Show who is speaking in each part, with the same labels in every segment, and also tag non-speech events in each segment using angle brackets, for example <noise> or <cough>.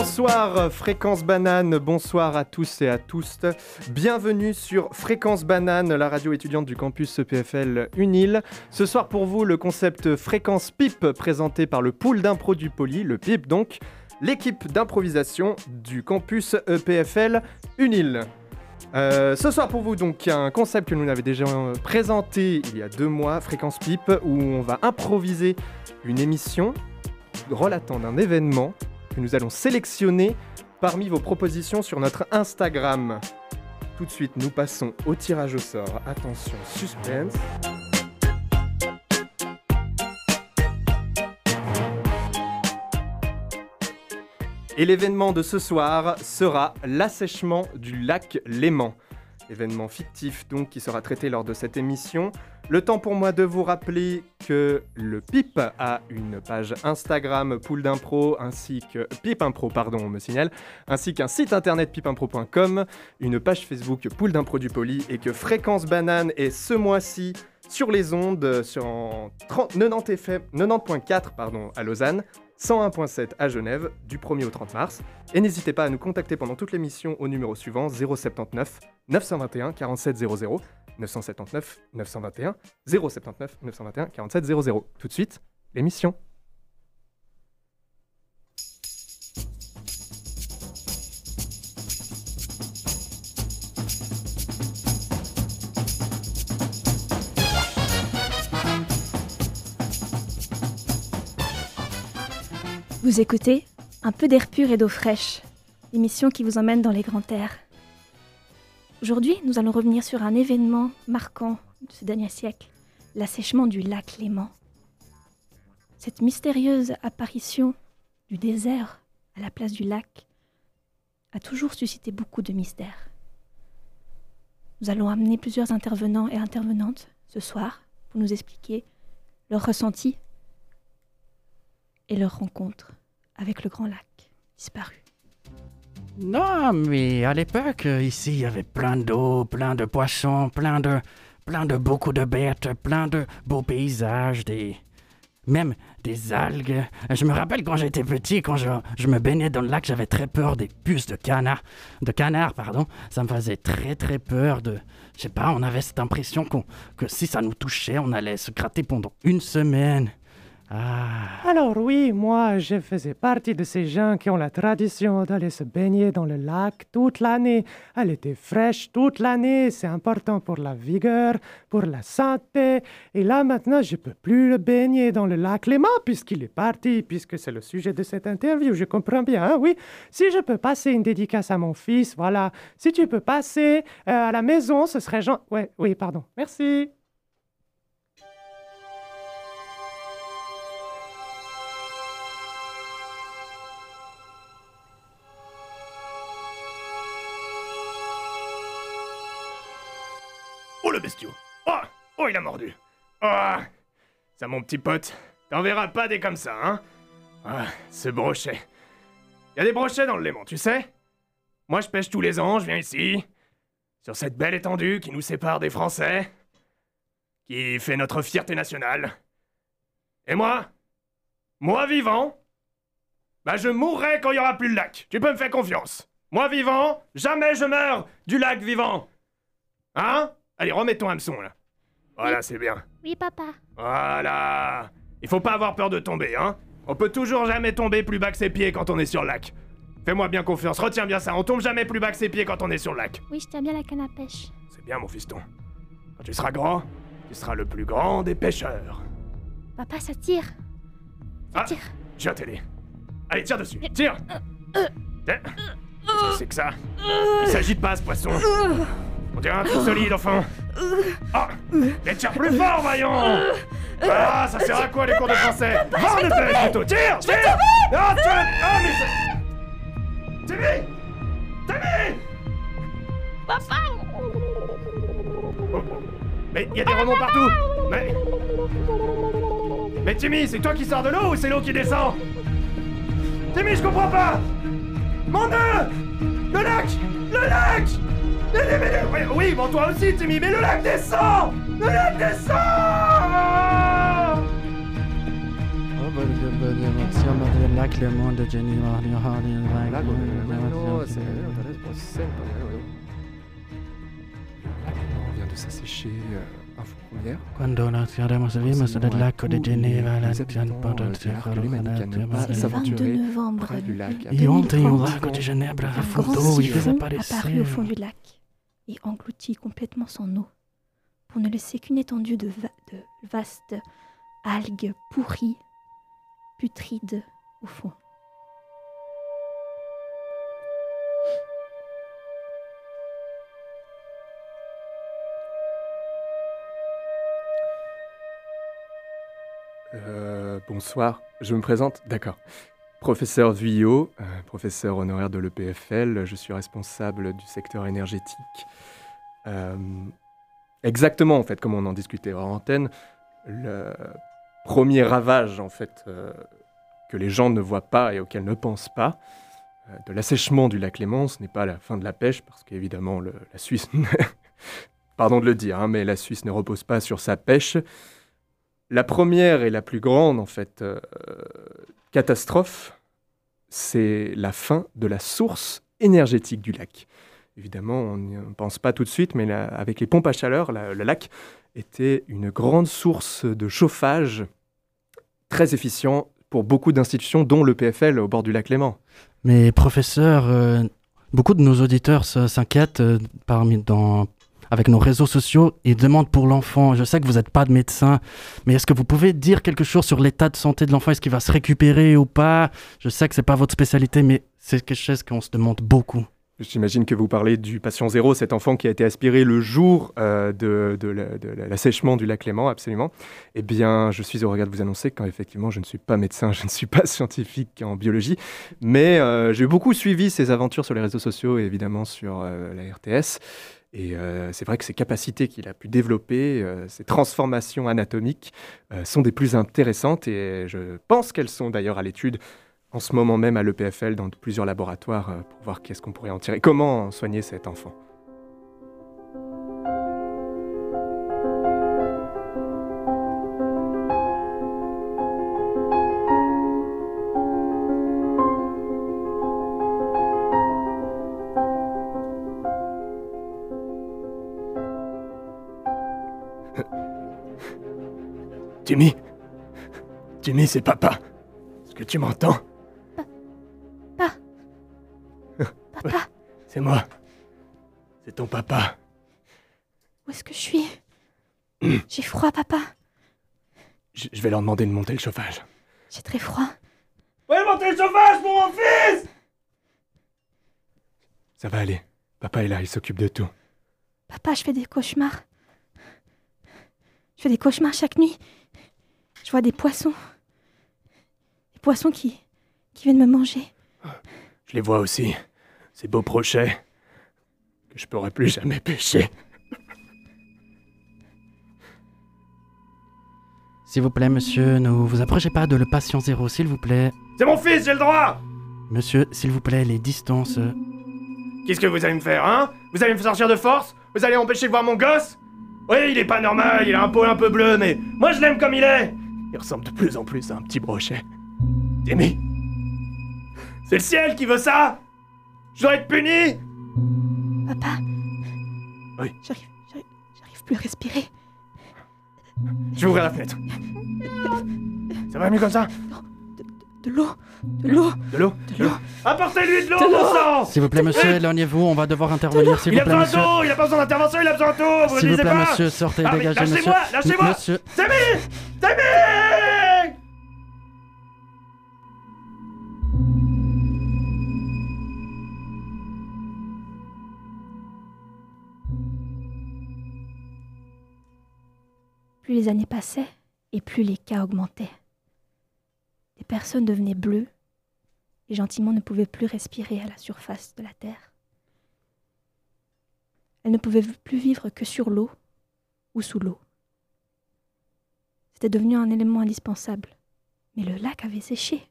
Speaker 1: Bonsoir Fréquence Banane, bonsoir à tous et à tous. Bienvenue sur Fréquence Banane, la radio étudiante du campus EPFL Unil. Ce soir pour vous, le concept Fréquence PIP présenté par le pool d'impro du Poly, le PIP donc, l'équipe d'improvisation du campus EPFL Unil. Euh, ce soir pour vous donc un concept que nous avons déjà présenté il y a deux mois, Fréquence PIP, où on va improviser une émission relatant d'un événement que nous allons sélectionner parmi vos propositions sur notre Instagram. Tout de suite, nous passons au tirage au sort. Attention, suspense. Et l'événement de ce soir sera l'assèchement du lac Léman. Événement fictif donc qui sera traité lors de cette émission. Le temps pour moi de vous rappeler que le PIP a une page Instagram Pool d'Impro ainsi que PIP Impro, pardon, on me signale, ainsi qu'un site internet pipimpro.com, une page Facebook Pool d'Impro du Poli et que Fréquence Banane est ce mois-ci sur les ondes sur 90 FM, 90.4 pardon, à Lausanne, 101.7 à Genève du 1er au 30 mars. Et n'hésitez pas à nous contacter pendant toute l'émission au numéro suivant 079 921 47 00 979 921 079 921 47 00. Tout de suite, l'émission.
Speaker 2: Vous écoutez Un peu d'air pur et d'eau fraîche, l'émission qui vous emmène dans les grands airs. Aujourd'hui, nous allons revenir sur un événement marquant de ce dernier siècle, l'assèchement du lac Léman. Cette mystérieuse apparition du désert à la place du lac a toujours suscité beaucoup de mystères. Nous allons amener plusieurs intervenants et intervenantes ce soir pour nous expliquer leurs ressentis et leur rencontre avec le grand lac disparu.
Speaker 3: Non, mais à l'époque, ici, il y avait plein d'eau, plein de poissons, plein de, plein de beaucoup de bêtes, plein de beaux paysages, des, même des algues. Je me rappelle quand j'étais petit, quand je, je, me baignais dans le lac, j'avais très peur des puces de canard, de canard, pardon. Ça me faisait très très peur de, je sais pas, on avait cette impression que si ça nous touchait, on allait se gratter pendant une semaine.
Speaker 4: Ah. Alors oui, moi, je faisais partie de ces gens qui ont la tradition d'aller se baigner dans le lac toute l'année. Elle était fraîche toute l'année, c'est important pour la vigueur, pour la santé. Et là, maintenant, je peux plus le baigner dans le lac Léman puisqu'il est parti, puisque c'est le sujet de cette interview. Je comprends bien, hein, oui. Si je peux passer une dédicace à mon fils, voilà. Si tu peux passer euh, à la maison, ce serait Jean... Ouais, oui, pardon. Merci.
Speaker 1: Il a mordu Oh Ça mon petit pote, t'en verras pas des comme ça, hein Ah, ce brochet. Y a des brochets dans le Léman, tu sais Moi je pêche tous les ans, je viens ici, sur cette belle étendue qui nous sépare des Français, qui fait notre fierté nationale. Et moi Moi vivant Bah je mourrai quand il y aura plus le lac, tu peux me faire confiance. Moi vivant, jamais je meurs du lac vivant. Hein? Allez, remets ton hameçon là. Voilà, c'est bien.
Speaker 2: Oui, papa.
Speaker 1: Voilà. Il faut pas avoir peur de tomber, hein. On peut toujours jamais tomber plus bas que ses pieds quand on est sur le lac. Fais-moi bien confiance, retiens bien ça, on tombe jamais plus bas que ses pieds quand on est sur le lac.
Speaker 2: Oui, je tiens bien la canne à pêche.
Speaker 1: C'est bien, mon fiston. Quand tu seras grand, tu seras le plus grand des pêcheurs.
Speaker 2: Papa, ça tire. Ça
Speaker 1: Ah,
Speaker 2: tire.
Speaker 1: un télé. Allez, tire dessus, tire Tiens. Qu'est-ce que c'est que ça? Il s'agite pas, ce poisson. On dirait un truc solide, enfin. Ah Mais tire plus fort, voyons Ah, ça sert à quoi les cours de français Va, le télé, plutôt Tire Tire. Ah, tu Ah, mais c'est... Timmy Timmy.
Speaker 2: Papa.
Speaker 1: Oh, Mais il y a des remords partout. Mais... Mais Timmy, c'est toi qui sors de l'eau ou c'est l'eau qui descend Timmy, je comprends pas. Mon dieu Le lac Le lac Mais- mais- mais- oui, Oui, bon toi aussi Timmy, mais le lac descend Le lac descend
Speaker 3: Oh lac le monde de.
Speaker 1: On vient s'assécher. info première.
Speaker 3: Quando la saremo vimos del lago di Geneva, la
Speaker 1: Les habitants, euh, de ne pas
Speaker 2: C'est le
Speaker 1: s'aventurer
Speaker 2: 22 novembre.
Speaker 1: près du lac.
Speaker 3: Et ontem o
Speaker 2: 2030,
Speaker 3: lago de Genebra afundou e desapareceu.
Speaker 2: au fond du lac et engloutit complètement son eau pour ne laisser qu'une étendue de, va- vastes algues pourries, putrides au fond.
Speaker 1: Euh, bonsoir, je me présente, d'accord. Professeur Vuillot, euh, professeur honoraire de l'EPFL, je suis responsable du secteur énergétique. Euh, exactement, en fait, comme on en discutait hors antenne, le premier ravage, en fait, euh, que les gens ne voient pas et auquel ne pensent pas, de l'assèchement du lac Léman, ce n'est pas la fin de la pêche, parce qu'évidemment, la Suisse, <laughs> pardon de le dire, hein, mais la Suisse ne repose pas sur sa pêche. La première et la plus grande, en fait, catastrophe, c'est la fin de la source énergétique du lac. Évidemment, on n'y pense pas tout de suite, mais avec les pompes à chaleur, le lac était une grande source de chauffage très efficient pour beaucoup d'institutions, dont le PFL au bord du lac Léman.
Speaker 3: Mais professeur, euh, beaucoup de nos auditeurs s'inquiètent euh, parmi dans avec nos réseaux sociaux et demandent pour l'enfant. Je sais que vous n'êtes pas de médecin, mais est-ce que vous pouvez dire quelque chose sur l'état de santé de l'enfant? Est-ce qu'il va se récupérer ou pas? Je sais que c'est pas votre spécialité, mais c'est quelque chose qu'on se demande beaucoup.
Speaker 1: J'imagine que vous parlez du patient zéro, cet enfant qui a été aspiré le jour euh, de, de de la- l'assèchement du lac Léman, absolument. Eh bien, je suis au regard de vous annoncer qu'effectivement, je ne suis pas médecin, <laughs> je ne suis pas scientifique en biologie, mais euh, j'ai beaucoup suivi ses aventures sur les réseaux sociaux et évidemment sur euh, la RTS. Et euh, c'est vrai que ces capacités qu'il a pu développer, euh, ces transformations anatomiques, euh, sont des plus intéressantes et je pense qu'elles sont d'ailleurs à l'étude en ce moment même à l'EPFL dans plusieurs laboratoires euh, pour voir qu'est-ce qu'on pourrait en tirer, comment soigner cet enfant. Jimmy Jimmy, c'est papa Est-ce que tu m'entends? <laughs>
Speaker 2: Papa,
Speaker 1: C'est moi. C'est ton papa.
Speaker 2: où est-ce que je suis? J'ai froid, papa.
Speaker 1: Je, je vais leur demander de monter le chauffage.
Speaker 2: J'ai très froid.
Speaker 1: Ouais, monter le chauffage pour mon fils Ça va aller. Papa est là, il s'occupe de tout.
Speaker 2: Papa, je fais des cauchemars. Je fais des cauchemars chaque nuit. Je vois des poissons. Des poissons qui, qui viennent me manger.
Speaker 1: Je les vois aussi. Ces beaux prochets. Que je pourrais plus jamais pêcher.
Speaker 3: S'il vous plaît, monsieur, ne vous approchez pas de le patient zéro, s'il vous plaît.
Speaker 1: C'est mon fils, j'ai le droit
Speaker 3: Monsieur, s'il vous plaît, les distances.
Speaker 1: Qu'est-ce que vous allez me faire, hein? Vous allez me sortir de force? Vous allez empêcher de voir mon gosse? Oui, il est pas normal, il a un peau un peu bleu, mais moi je l'aime comme il est Il ressemble de plus en plus à un petit brochet. Timmy C'est le ciel qui veut ça Je dois être puni
Speaker 2: Papa.
Speaker 1: Oui.
Speaker 2: J'arrive, j'arrive, j'arrive plus à respirer.
Speaker 1: Je vais ouvrir la fenêtre. Ça va mieux comme ça?
Speaker 2: De l'eau, de l'eau.
Speaker 1: De l'eau
Speaker 2: De l'eau.
Speaker 1: Apportez-lui de l'eau, bon sang
Speaker 3: S'il vous plaît, monsieur, éloignez-vous, on va devoir intervenir, s'il
Speaker 1: Il
Speaker 3: vous
Speaker 1: a
Speaker 3: plaît,
Speaker 1: besoin
Speaker 3: monsieur.
Speaker 1: d'eau Il a pas besoin d'intervention, il a besoin d'eau Vous
Speaker 3: S'il vous plaît, monsieur, sortez,
Speaker 1: Ah,
Speaker 3: dégagez, monsieur.
Speaker 1: lâchez-moi, lâchez-moi
Speaker 3: Monsieur,
Speaker 1: Timmy
Speaker 2: Plus les années passaient et plus les cas augmentaient. Les personnes devenaient bleues et gentiment ne pouvaient plus respirer à la surface de la Terre. Elles ne pouvaient plus vivre que sur l'eau ou sous l'eau. C'était devenu un élément indispensable. Mais le lac avait séché.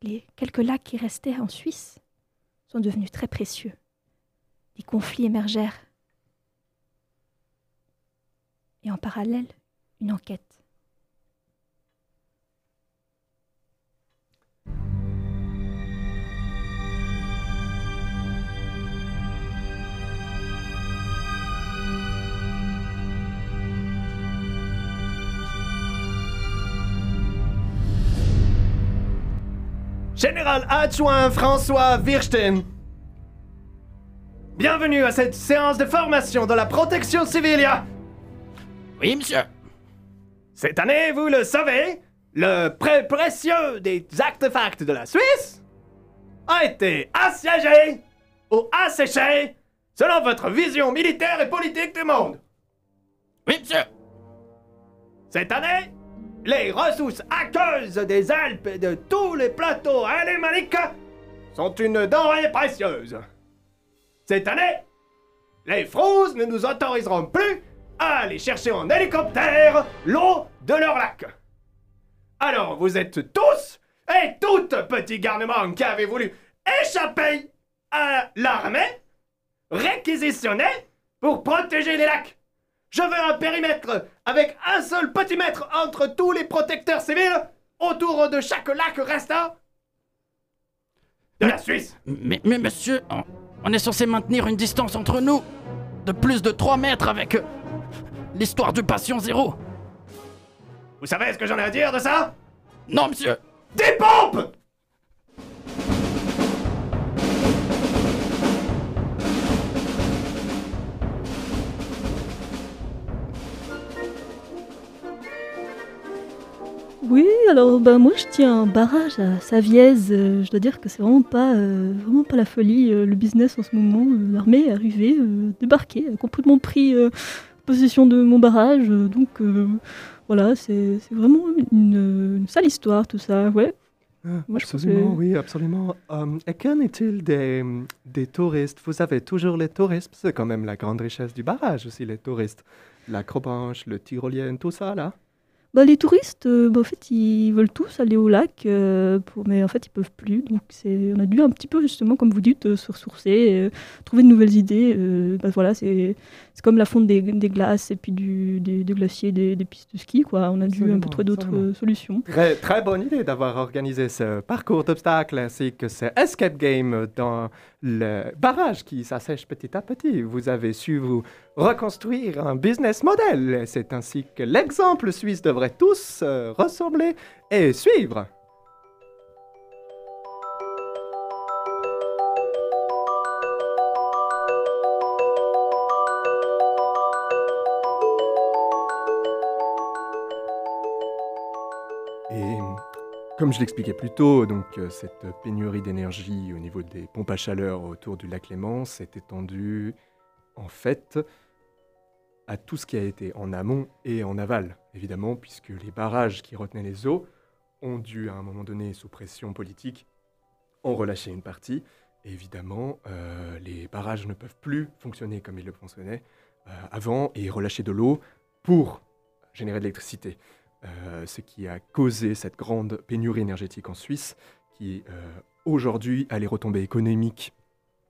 Speaker 2: Les quelques lacs qui restaient en Suisse sont devenus très précieux. Des conflits émergèrent et en parallèle, une enquête.
Speaker 1: Général adjoint François Wirsten. Bienvenue à cette séance de formation de la protection civile.
Speaker 3: Oui, monsieur.
Speaker 1: Cette année, vous le savez, le prêt précieux des artefacts de la Suisse a été assiégé ou asséché selon votre vision militaire et politique du monde.
Speaker 3: Oui, monsieur.
Speaker 1: Cette année, les ressources aqueuses des Alpes et de tous les plateaux alémaniques sont une denrée précieuse. Cette année, les Frouzes ne nous autoriseront plus à aller chercher en hélicoptère l'eau de leur lac. Alors vous êtes tous et toutes petits garnements qui avez voulu échapper à l'armée, réquisitionnés pour protéger les lacs. Je veux un périmètre avec un seul petit mètre entre tous les protecteurs civils autour de chaque lac restant de la Suisse.
Speaker 3: Mais, mais monsieur, on, on est censé maintenir une distance entre nous de plus de 3 mètres avec euh, l'histoire du patient zéro.
Speaker 1: Vous savez ce que j'en ai à dire de ça?
Speaker 3: Non, monsieur.
Speaker 1: Des pompes
Speaker 2: alors bah moi je tiens un barrage à Saviez. euh, je dois dire que c'est vraiment pas, euh, vraiment pas la folie. euh, le business en ce moment, euh, l'armée est arrivée, débarquée, a complètement pris possession de mon barrage. donc voilà, c'est vraiment une, une sale histoire tout ça. Ouais. Moi, je
Speaker 1: absolument,
Speaker 2: que-
Speaker 1: oui, absolument. Et qu'en est-il des, des touristes? Vous savez, toujours les touristes, c'est quand même la grande richesse du barrage aussi, les touristes. L'acrobranche, le tyrolien, tout ça, là.
Speaker 2: Bah, les touristes, euh, bah, en fait, ils veulent tous aller au lac, euh, pour... mais en fait, ils peuvent plus. Donc, c'est... on a dû un petit peu, justement, comme vous dites, euh, se ressourcer, euh, trouver de nouvelles idées. euh, bah, voilà, c'est... c'est comme la fonte des, des glaces et puis du, des, des glaciers, des, des pistes de ski. Quoi. On a dû un peu trouver d'autres
Speaker 1: absolument.
Speaker 2: solutions.
Speaker 1: Très, très bonne idée d'avoir organisé ce parcours d'obstacles ainsi que ce escape game dans le barrage qui s'assèche petit à petit. Vous avez su vous reconstruire un business model. C'est ainsi que l'exemple suisse devrait tous euh, ressembler et suivre. Comme je l'expliquais plus tôt, donc euh, cette pénurie d'énergie au niveau des pompes à chaleur autour du lac Léman s'est étendue en fait à tout ce qui a été en amont et en aval, évidemment, puisque les barrages qui retenaient les eaux ont dû à un moment donné, sous pression politique, en relâcher une partie. Évidemment, euh, les barrages ne peuvent plus fonctionner comme ils le fonctionnaient euh, avant et relâcher de l'eau pour générer de l'électricité. Euh, ce qui a causé cette grande pénurie énergétique en Suisse, qui euh, aujourd'hui a les retombées économiques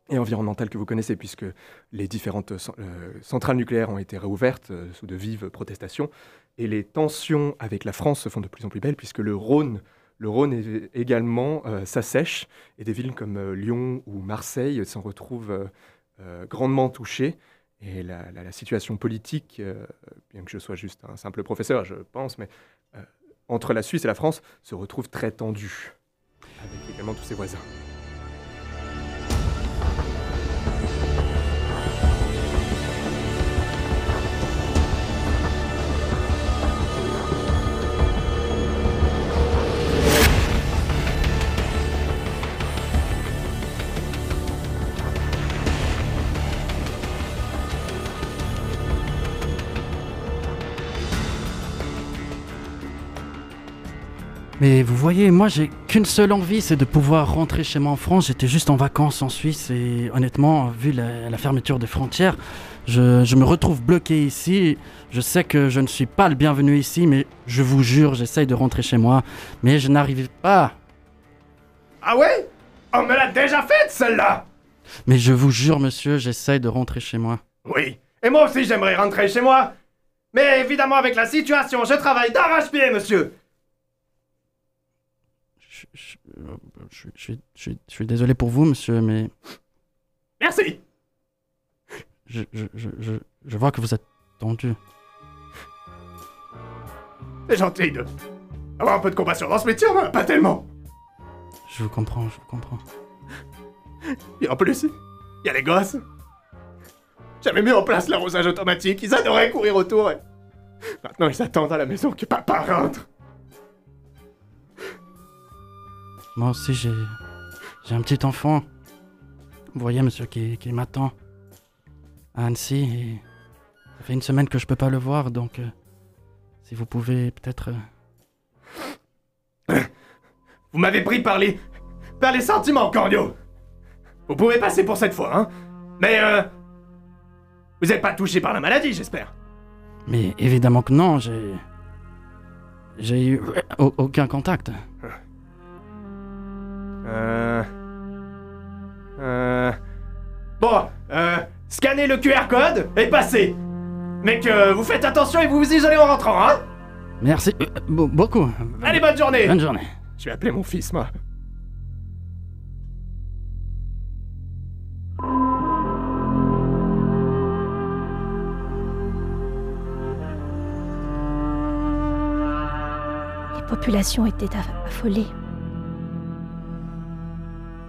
Speaker 1: et environnementales que vous connaissez, puisque les différentes euh, centrales nucléaires ont été réouvertes sous de vives protestations, et les tensions avec la France se font de plus en plus belles, puisque le Rhône, le Rhône é- également s'assèche, et des villes comme Lyon ou Marseille s'en retrouvent grandement touchées. Et la, situation politique, euh, bien que je sois juste un simple professeur, je pense, mais euh, entre la Suisse et la France se retrouve très tendue, avec également tous ses voisins.
Speaker 3: Mais vous voyez, moi j'ai qu'une seule envie, c'est de pouvoir rentrer chez moi en France. J'étais juste en vacances en Suisse et honnêtement, vu la, la fermeture des frontières, je, je me retrouve bloqué ici. Je sais que je ne suis pas le bienvenu ici, mais je vous jure, j'essaye de rentrer chez moi, mais je n'arrive pas.
Speaker 1: Ah ouais? On me l'a déjà faite, celle-là
Speaker 3: Mais je vous jure, monsieur, j'essaye de rentrer chez moi.
Speaker 1: Oui, et moi aussi j'aimerais rentrer chez moi. Mais évidemment, avec la situation, je travaille d'arrache-pied, monsieur.
Speaker 3: Je, je- je- je suis- je suis- je suis désolé pour vous, monsieur, mais
Speaker 1: Merci.
Speaker 3: je, je- je- je- je vois que vous êtes tendu.
Speaker 1: C'est gentil de avoir un peu de compassion dans ce métier, en a pas tellement.
Speaker 3: Je vous comprends, je vous comprends.
Speaker 1: Et en plus, il y a les gosses. J'avais mis en place l'arrosage automatique, ils adoraient courir autour. Et... Maintenant, ils attendent à la maison que papa rentre.
Speaker 3: Moi aussi, j'ai. J'ai un petit enfant. Vous voyez, monsieur, qui, qui m'attend à Annecy. Et ça fait une semaine que je peux pas le voir, donc. euh, si vous pouvez peut-être. euh, <coughs>
Speaker 1: Vous m'avez pris par les... par les sentiments, Cornio. Vous pouvez passer pour cette fois, hein. Mais euh... Vous n'êtes pas touché par la maladie, j'espère.
Speaker 3: Mais évidemment que non, j'ai. J'ai eu au- aucun contact.
Speaker 1: Bon, euh... Scannez le QR code et passez. Mais que vous faites attention et vous vous isolez en rentrant, hein
Speaker 3: Merci euh, be- beaucoup.
Speaker 1: Allez, bonne journée
Speaker 3: Bonne journée.
Speaker 1: Je vais appeler mon fils, moi.
Speaker 2: Les populations étaient aff- affolées.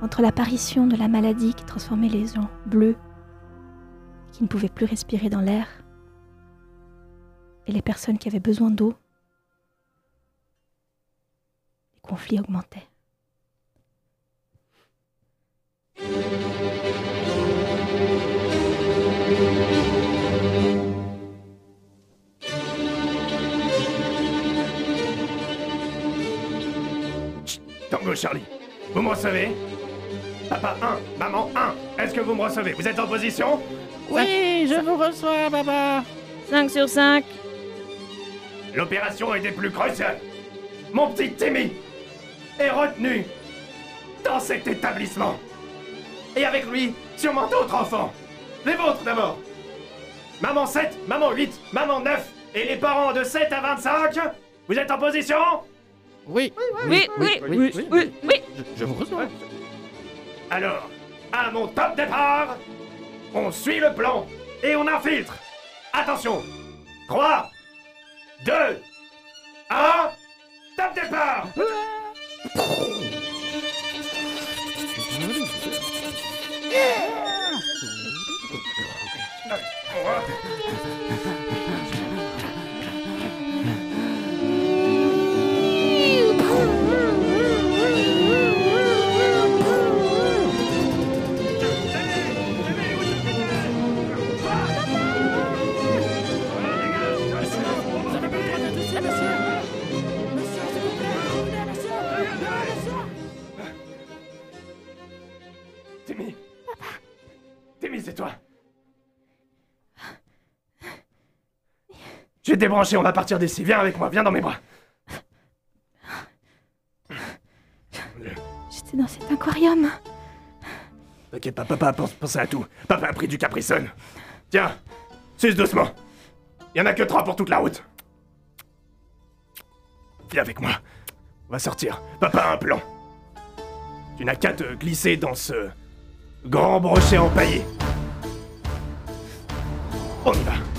Speaker 2: Entre l'apparition de la maladie qui transformait les gens bleus, qui ne pouvaient plus respirer dans l'air, et les personnes qui avaient besoin d'eau, les conflits augmentaient.
Speaker 1: Tango Charlie, vous me recevez Papa 1, maman 1, est-ce que vous me recevez? Vous êtes en position?
Speaker 3: Oui, je vous reçois, papa.
Speaker 2: 5 sur 5
Speaker 1: L'opération est des plus cruciales. Mon petit Timmy est retenu dans cet établissement. Et avec lui, sûrement d'autres enfants. Les vôtres d'abord. Maman 7, maman 8, maman 9 et les parents de 7 à 25. Vous êtes en position?
Speaker 3: Oui.
Speaker 2: Oui, oui, oui, oui, oui.
Speaker 3: Je, je vous reçois.
Speaker 1: Alors, à mon top départ, on suit le plan et on infiltre. Attention. 3, 2, 1, top départ. Timmy vais te débrancher, on va partir d'ici. Viens avec moi, viens dans mes bras.
Speaker 2: J'étais dans cet aquarium.
Speaker 1: T'inquiète pas, papa pense, pense à tout. Papa a pris du Caprisone. Tiens, suce doucement. Il y en a que trois pour toute la route. Viens avec moi. On va sortir. Papa a un plan. Tu n'as qu'à te glisser dans ce grand brochet empaillé. On y va.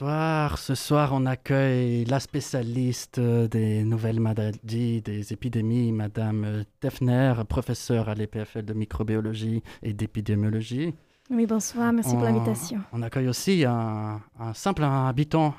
Speaker 3: Bonsoir. Ce soir, on accueille la spécialiste euh, des nouvelles maladies, des épidémies, Madame euh, Tefner, professeure à l'EPFL de microbiologie et d'épidémiologie.
Speaker 2: Oui, bonsoir, merci pour
Speaker 3: On-
Speaker 2: l'invitation.
Speaker 3: On accueille aussi un, un simple habitant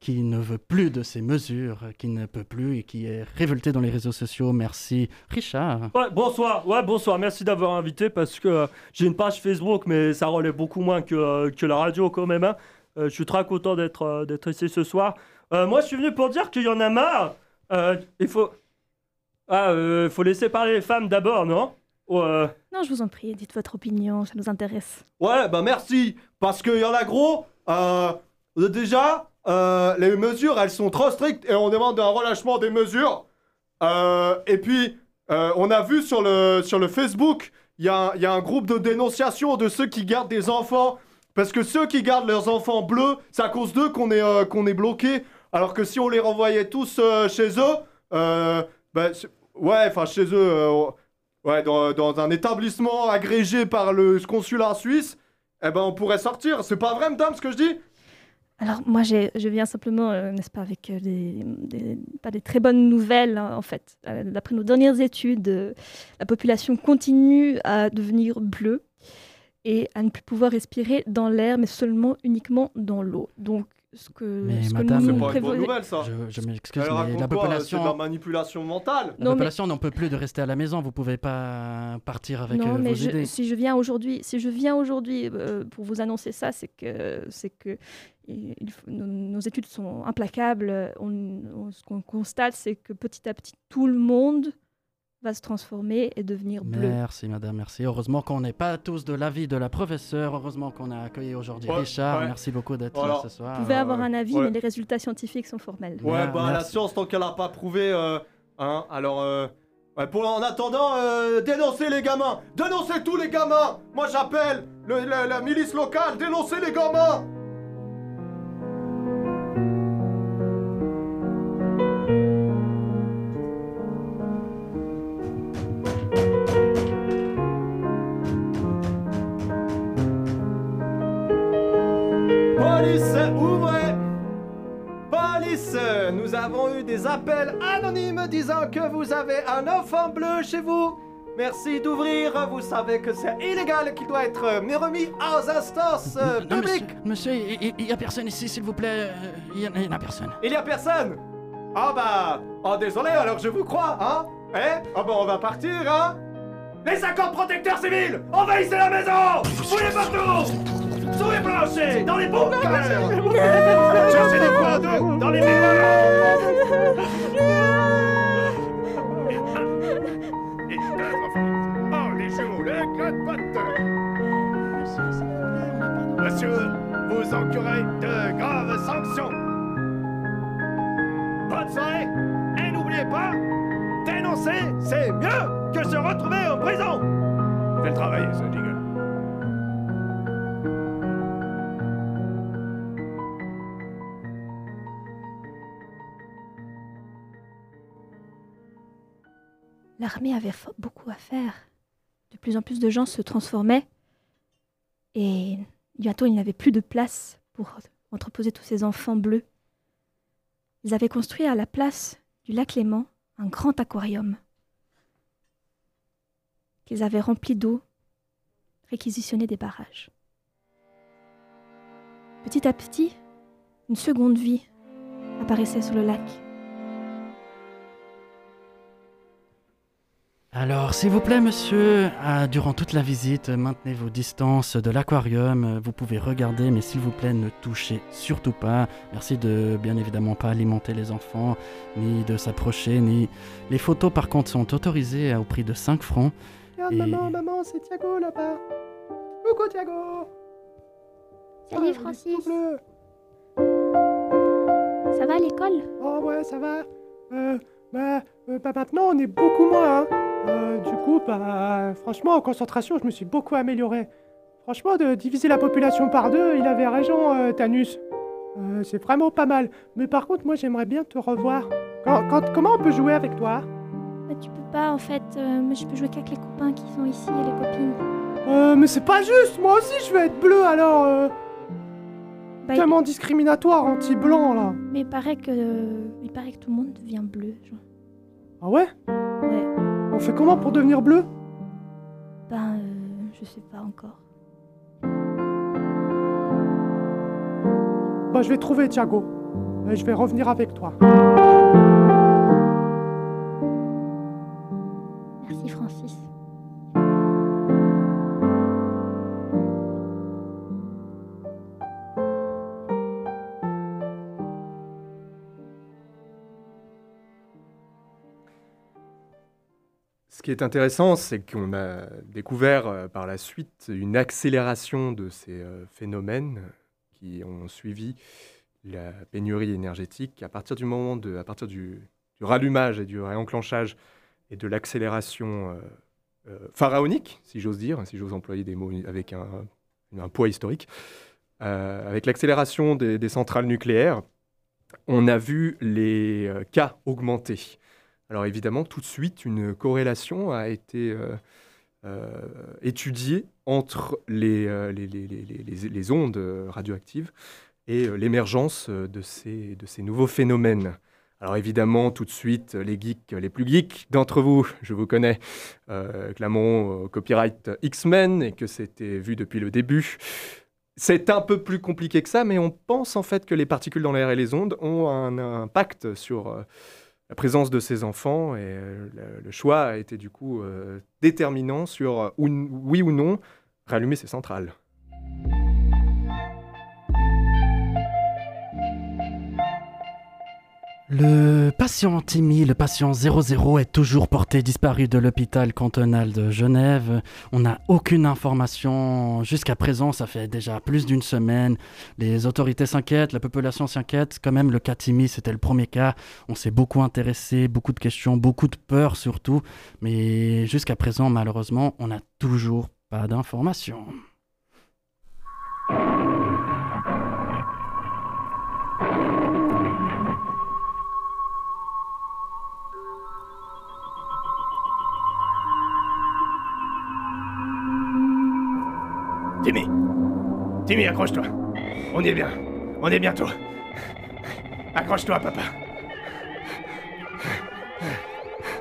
Speaker 3: qui ne veut plus de ces mesures, qui ne peut plus et qui est révolté dans les réseaux sociaux. Merci. Richard.
Speaker 5: Ouais, bonsoir, ouais, bonsoir, merci d'avoir invité parce que euh, j'ai une page Facebook, mais ça relève beaucoup moins que, euh, que la radio quand même. hein. Euh, je suis très content d'être euh, d'être ici ce soir. Euh, moi, je suis venu pour dire qu'il y en a marre. Euh, il faut. Ah, euh, faut laisser parler les femmes d'abord, non? Ouais.
Speaker 2: Non, je vous en prie, dites votre opinion, ça nous intéresse.
Speaker 6: Ouais, bah merci. Parce qu'il y en a gros, euh, déjà, euh, les mesures, elles sont trop strictes et on demande un relâchement des mesures. Euh, et puis, euh, on a vu sur le, sur le Facebook, il y, a un- il y a un groupe de dénonciation de ceux qui gardent des enfants. Parce que ceux qui gardent leurs enfants bleus, c'est à cause d'eux qu'on est, euh, qu'on est bloqué. Alors que si on les renvoyait tous euh, chez eux, euh, c'est-
Speaker 1: ouais, enfin chez eux, euh, ouais, dans, un établissement agrégé par le consulat suisse, eh ben on pourrait sortir. C'est pas vrai, madame, ce que je dis?
Speaker 2: Alors moi, je viens simplement, n'est-ce pas, avec des, pas des très bonnes nouvelles, hein, en fait. D'après nos dernières études, la population continue à devenir bleue et à ne plus pouvoir respirer dans l'air, mais seulement uniquement dans l'eau. Donc, ce que,
Speaker 3: Mais
Speaker 2: ce que
Speaker 3: madame,
Speaker 2: nous
Speaker 1: C'est pas une
Speaker 2: prévoyons-
Speaker 1: bonne nouvelle, ça.
Speaker 3: Je, je m'excuse,
Speaker 1: Elle
Speaker 3: mais la
Speaker 1: quoi, C'est de la
Speaker 3: population,
Speaker 1: manipulation mentale.
Speaker 3: la
Speaker 2: Non, mais-
Speaker 3: population n'en peut plus de rester à la maison. Vous pouvez pas partir avec
Speaker 2: non,
Speaker 3: euh,
Speaker 2: mais
Speaker 3: vos
Speaker 2: je-
Speaker 3: idées.
Speaker 2: si je viens aujourd'hui, si je viens aujourd'hui euh, pour vous annoncer ça, c'est que c'est que il- il faut- nos, nos études sont implacables. On- on- ce qu'on constate, c'est que petit à petit, tout le monde va se transformer et devenir bleu.
Speaker 3: Merci, madame, merci. Heureusement qu'on n'est pas tous de l'avis de la professeure. Heureusement qu'on a accueilli aujourd'hui
Speaker 1: Ouais,
Speaker 3: Richard.
Speaker 1: ouais.
Speaker 3: Merci beaucoup d'être
Speaker 1: Voilà.
Speaker 3: là ce soir.
Speaker 2: Vous pouvez avoir
Speaker 1: ouais.
Speaker 2: un avis,
Speaker 1: Ouais.
Speaker 2: mais les résultats scientifiques sont formels.
Speaker 1: Ouais,
Speaker 3: Ouais,
Speaker 1: bah la science, tant qu'elle a pas prouvé. euh, hein, alors, euh, ouais, pour en attendant, euh, dénoncez les gamins Dénoncez tous les gamins Moi j'appelle le- la, la milice locale, dénoncez les gamins appels anonymes disant que vous avez un enfant bleu chez vous. Merci d'ouvrir, vous savez que c'est illégal qu'il doit être euh, remis aux instances euh,
Speaker 3: Non,
Speaker 1: publiques.
Speaker 3: monsieur, il il y a personne ici, s'il vous plaît. Euh, Il y, en- a personne.
Speaker 1: Il y a personne? Ah bah... Oh désolé, alors je vous crois, hein? Eh Ah bah on va partir, hein? Les accords protecteurs civils Envahissez la maison Fouillez partout Sous les planchers Dans les bunkers Cherchez des points d'eau Dans les Oh, les joues, les clottes Monsieur, vous encourez de graves sanctions. Bonne soirée. Et n'oubliez pas, dénoncer, c'est mieux que se retrouver en prison. Fais travailler, ce jiggle.
Speaker 2: L'armée avait beaucoup à faire. De plus en plus de gens se transformaient et bientôt il n'y avait plus de place pour entreposer tous ces enfants bleus. Ils avaient construit à la place du lac Léman un grand aquarium qu'ils avaient rempli d'eau, réquisitionné des barrages. Petit à petit, une seconde vie apparaissait sur le lac.
Speaker 3: Alors, s'il vous plaît, monsieur, euh, durant toute la visite, euh, maintenez vos distances de l'aquarium. Euh, Vous pouvez regarder, mais s'il vous plaît, ne touchez surtout pas. Merci de bien évidemment pas alimenter les enfants, ni de s'approcher, ni. Les photos, par contre, sont autorisées au prix de 5 francs.
Speaker 7: Regarde,
Speaker 3: Et-
Speaker 7: maman, maman, c'est Thiago là-bas. Coucou Thiago.
Speaker 8: Salut
Speaker 7: Ah,
Speaker 8: Francis, ça va à l'école?
Speaker 7: Oh ouais, ça va. Euh, bah, euh, bah maintenant on est beaucoup moins. Hein. Euh, du coup, bah, franchement, en concentration, je me suis beaucoup amélioré. Franchement, de diviser la population par deux, il avait raison, euh, Tanus. Euh, c'est vraiment pas mal. Mais par contre, moi, j'aimerais bien te revoir. Quand, quand- comment on peut jouer avec toi?
Speaker 8: Bah, Tu peux pas en fait, euh, mais je peux jouer qu'avec les copains qui sont ici et les copines.
Speaker 7: Euh, mais c'est pas juste. Moi aussi, je veux être bleu alors.
Speaker 2: Bah,
Speaker 7: tellement discriminatoire, anti-blanc là.
Speaker 2: Mais il paraît que, il paraît que tout le monde devient bleu. genre.
Speaker 7: Ah Ouais? On fait comment pour devenir bleu?
Speaker 2: Ben, euh, je sais pas encore.
Speaker 7: Bah, je vais trouver Thiago. Et je vais revenir avec toi.
Speaker 9: Ce qui est intéressant, c'est qu'on a découvert euh, par la suite une accélération de ces euh, phénomènes qui ont suivi la pénurie énergétique à partir du moment à partir du, rallumage et du réenclenchage et de l'accélération euh, pharaonique, si j'ose dire, si j'ose employer des mots avec un, poids historique, avec l'accélération des, centrales nucléaires, on a vu les cas augmenter.
Speaker 10: Alors évidemment, tout de suite, une corrélation a été euh, euh, étudiée entre les, euh, ondes radioactives et euh, l'émergence de ces, nouveaux phénomènes. Alors évidemment, tout de suite, les geeks, les plus geeks d'entre vous, <laughs> je vous connais, euh, clameront au copyright X-Men et que c'était vu depuis le début. C'est un peu plus compliqué que ça, mais on pense en fait que les particules dans l'air et les ondes ont un impact sur euh, la présence de ces enfants et euh, le, choix a été du coup euh, déterminant sur euh, oui ou non rallumer ces centrales.
Speaker 3: Le patient Timmy, le patient 00, est toujours porté disparu de l'hôpital cantonal de Genève. On n'a aucune information jusqu'à présent, ça fait déjà plus d'une semaine. Les autorités s'inquiètent, la population s'inquiète. Quand même, le cas Timmy, c'était le premier cas. On s'est beaucoup intéressé, beaucoup de questions, beaucoup de peur surtout. Mais jusqu'à présent, malheureusement, on n'a toujours pas d'informations.
Speaker 1: Timmy, accroche-toi. On y est bien. On est bientôt. Accroche-toi, papa.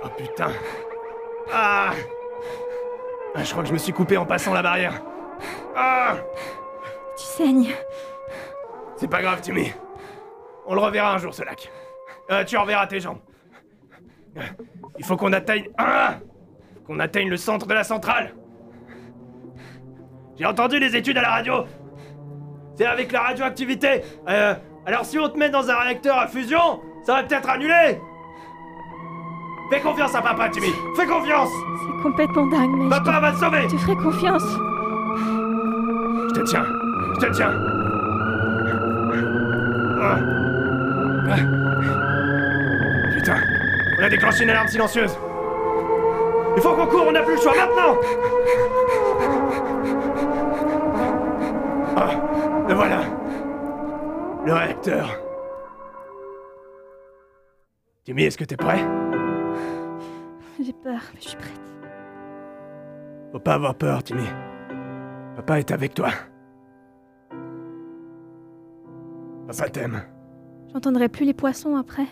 Speaker 1: Oh putain. Ah Ah, Je crois que je me suis coupé en passant la barrière. Ah
Speaker 2: Tu saignes.
Speaker 1: C'est pas grave, Timmy. On le reverra un jour, ce lac. Euh, tu reverras tes jambes. Il faut qu'on atteigne... Ah Qu'on atteigne le centre de la centrale. J'ai entendu les études à la radio. C'est avec la radioactivité. Euh, alors si on te met dans un réacteur à fusion, ça va peut-être annuler. Fais confiance à papa, Timmy. Fais confiance.
Speaker 2: C'est complètement dingue, mais
Speaker 1: Papa va te sauver.
Speaker 2: te, te ferai confiance.
Speaker 1: Je te tiens. Je te tiens. Ah. Putain, on a déclenché une alarme silencieuse. Il faut qu'on court, on n'a plus le choix maintenant Le réacteur. Timmy, est-ce que t'es prêt?
Speaker 2: J'ai peur, mais je suis prête.
Speaker 1: Faut pas avoir peur, Timmy. Papa est avec toi. Papa t'aime.
Speaker 2: J'entendrai plus les poissons après.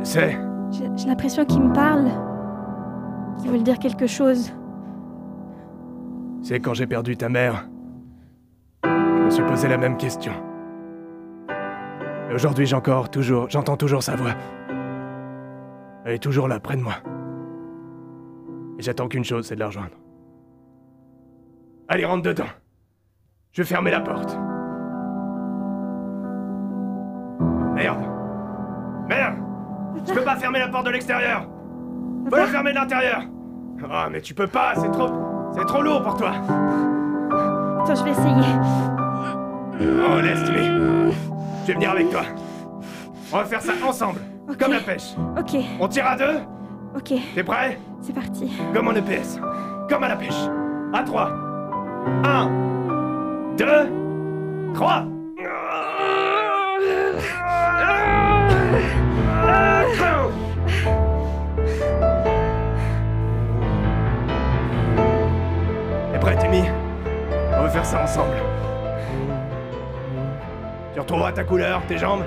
Speaker 1: Je sais.
Speaker 2: J'ai j'ai l'impression qu'ils me parlent. Qu'ils veulent dire quelque chose.
Speaker 1: C'est quand j'ai perdu ta mère. Je me suis posé la même question. Aujourd'hui, encore toujours, j'entends toujours sa voix. Elle est toujours là, près de moi. Et j'attends qu'une chose, c'est de la rejoindre. Allez, rentre dedans. Je vais fermer la porte. Merde. Merde. Je peux pas fermer la porte de l'extérieur. Faut la fermer de l'intérieur. Ah, mais tu peux pas, c'est trop, c'est trop lourd pour toi.
Speaker 2: Attends, je vais essayer.
Speaker 1: Oh, laisse Timmy. Je vais venir avec toi. On va faire ça ensemble, comme la pêche.
Speaker 2: Ok,
Speaker 1: On tire à deux
Speaker 2: ok,
Speaker 1: T'es prêt?
Speaker 2: C'est parti.
Speaker 1: Comme en EPS. Comme à la pêche. À trois. Un. Deux. Trois. T'es prêt, Timmy? On va faire ça ensemble. Tu retrouveras ta couleur, tes jambes.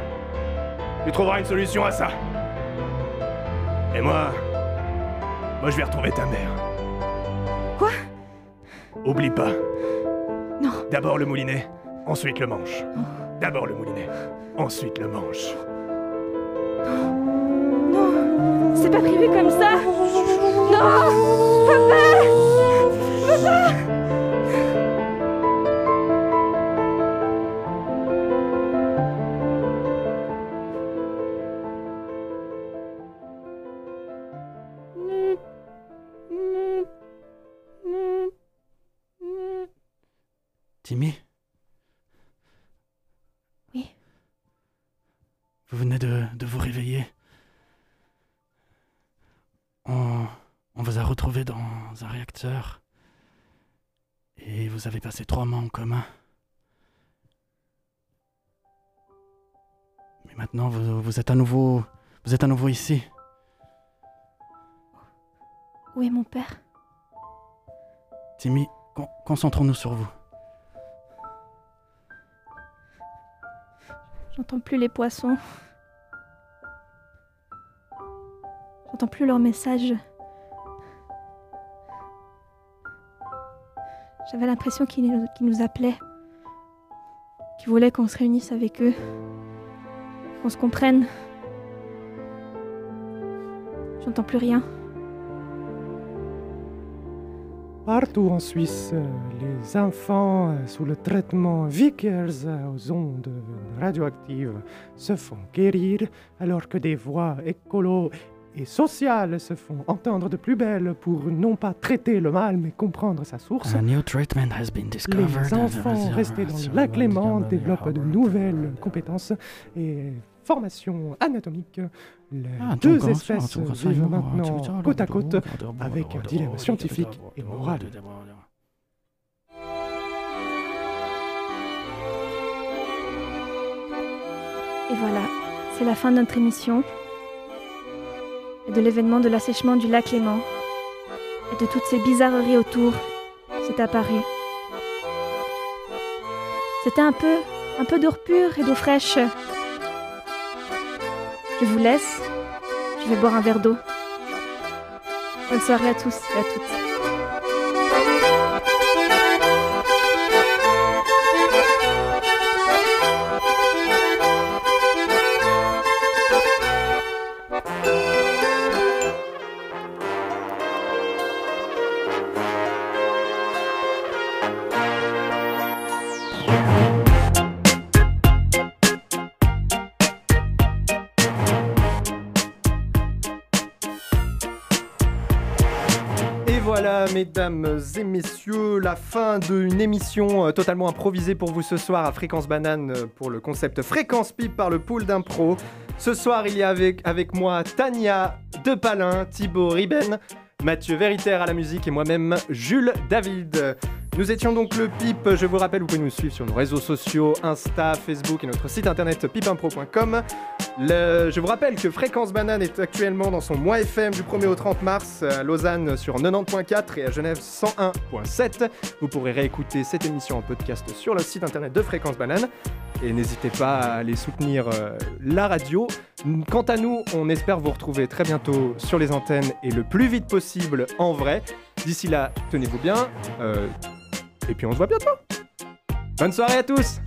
Speaker 1: Tu trouveras une solution à ça. Et moi, moi je vais retrouver ta mère.
Speaker 2: Quoi?
Speaker 1: Oublie pas.
Speaker 2: Non.
Speaker 1: D'abord le moulinet, ensuite le manche. D'abord le moulinet, ensuite le manche.
Speaker 2: Non, c'est pas prévu comme ça. Non, papa, papa.
Speaker 3: Et vous avez passé trois mois en commun. Mais maintenant, vous, vous êtes à nouveau. Vous êtes à nouveau ici.
Speaker 2: Où est mon père?
Speaker 3: Timmy, con- concentrons-nous sur vous.
Speaker 2: J'entends plus les poissons. J'entends plus leurs messages. J'avais l'impression qu'ils nous, appelaient. Qu'ils voulaient qu'on se réunisse avec eux. Qu'on se comprenne. J'entends plus rien.
Speaker 4: Partout en Suisse, les enfants sous le traitement Vickers aux ondes radioactives se font guérir, alors que des voix écolo et sociales se font entendre de plus belle pour non pas traiter le mal, mais comprendre sa source. Les enfants restés dans le lac Léman développent de nouvelles compétences et formations anatomiques. Les
Speaker 3: Ah,
Speaker 4: deux espèces vivent maintenant côte à côte avec un dilemme scientifique et moral.
Speaker 2: Et voilà, c'est la fin de notre émission. Et de l'événement de l'assèchement du lac Léman. Et de toutes ces bizarreries autour. C'est apparu. C'était un peu, un peu d'eau pure et d'eau fraîche. Je vous laisse. Je vais boire un verre d'eau. Bonne soirée à tous et à toutes.
Speaker 1: Mesdames et messieurs, la fin d'une émission euh, totalement improvisée pour vous ce soir à Fréquence Banane euh, pour le concept Fréquence Pipe par le pool d'impro. Ce soir, il y a avec, avec moi Tania Depalin, Thibaut Riben, Mathieu Véritaire à la musique et moi-même Jules David. Nous étions donc le PIP, je vous rappelle, vous pouvez nous suivre sur nos réseaux sociaux, Insta, Facebook et notre site internet pipimpro.com. Je vous rappelle que Fréquence Banane est actuellement dans son mois FM du 1er au 30 mars à Lausanne sur 90.4 et à Genève 101.7. Vous pourrez réécouter cette émission en podcast sur le site internet de Fréquence Banane. Et n'hésitez pas à aller soutenir euh, la radio. Quant à nous, on espère vous retrouver très bientôt sur les antennes et le plus vite possible en vrai. D'ici là, tenez-vous bien. euh, et puis on se voit bientôt. Bonne soirée à tous